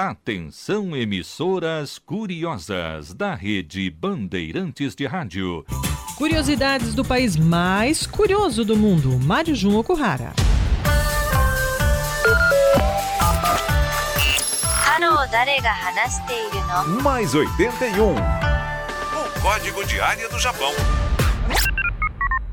Atenção emissoras curiosas da rede Bandeirantes de Rádio. Curiosidades do país mais curioso do mundo. Mário Jun Okuhara. Mais 81. O código de área do Japão.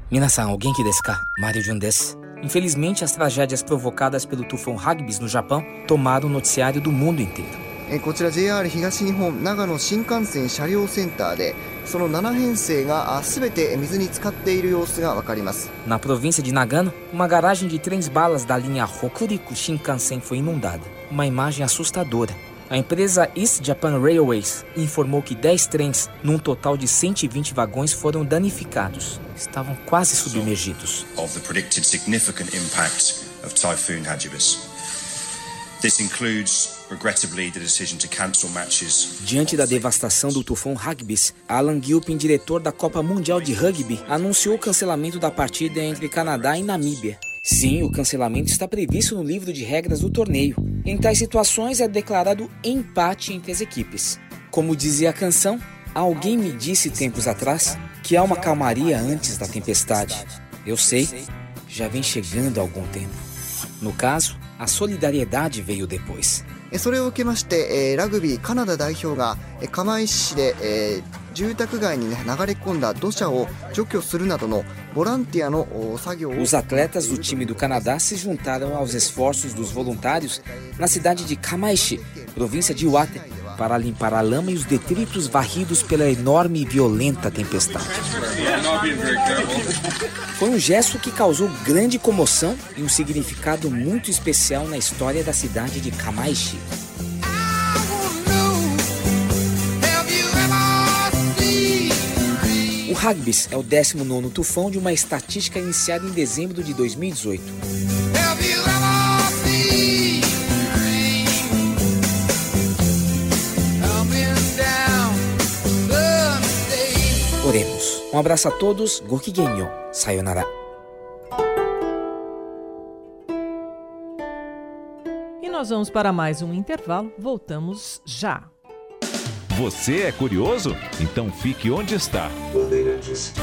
Minasan, alguém que desu ka? Mario Jun desu. Infelizmente, as tragédias provocadas pelo tufão Hagbis no Japão tomaram o noticiário do mundo inteiro. えーこちら JR 東日本長野新幹線車両センターでその7編成があ全て水に浸かっている様子がわかります Na província de Nagano, uma garagem de trens balas da linha Hokuriku Shinkansen foi inundada. Uma imagem assustadora. A empresa East Japan Railways informou que 10 trens, num total de 120 vagões, foram danificados. Estavam quase submergidos. Hagibis. Diante da devastação do tufão Hagbis, Alan Gilpin, diretor da Copa Mundial de Rugby, anunciou o cancelamento da partida entre Canadá e Namíbia. Sim, o cancelamento está previsto no livro de regras do torneio. Em tais situações é declarado empate entre as equipes. Como dizia a canção, alguém me disse tempos atrás que há uma calmaria antes da tempestade. Eu sei, já vem chegando há algum tempo. No caso, a solidariedade veio depois. えーそれを受けまして、えーラグビーカナダ代表がえー釜石市で、えー 住宅街に、ね、流れ込んだ土砂を除去するなどのボランティアのお作業を Os atletas do time do Canadá se juntaram aos esforços dos voluntários na cidade de Kamaishi, província de Iwate, para limpar a lama e os detritos varridos pela enorme e violenta tempestade. Foi um gesto que causou grande comoção e um significado muito especial na história da cidade de Kamaishi. Hagbis é o 19º tufão de uma estatística iniciada em dezembro de 2018. Oremos. Um abraço a todos. Gokigenyo. Sayonara. E nós vamos para mais um intervalo. Voltamos já. Você é curioso? Então fique onde está. Bandeirantes.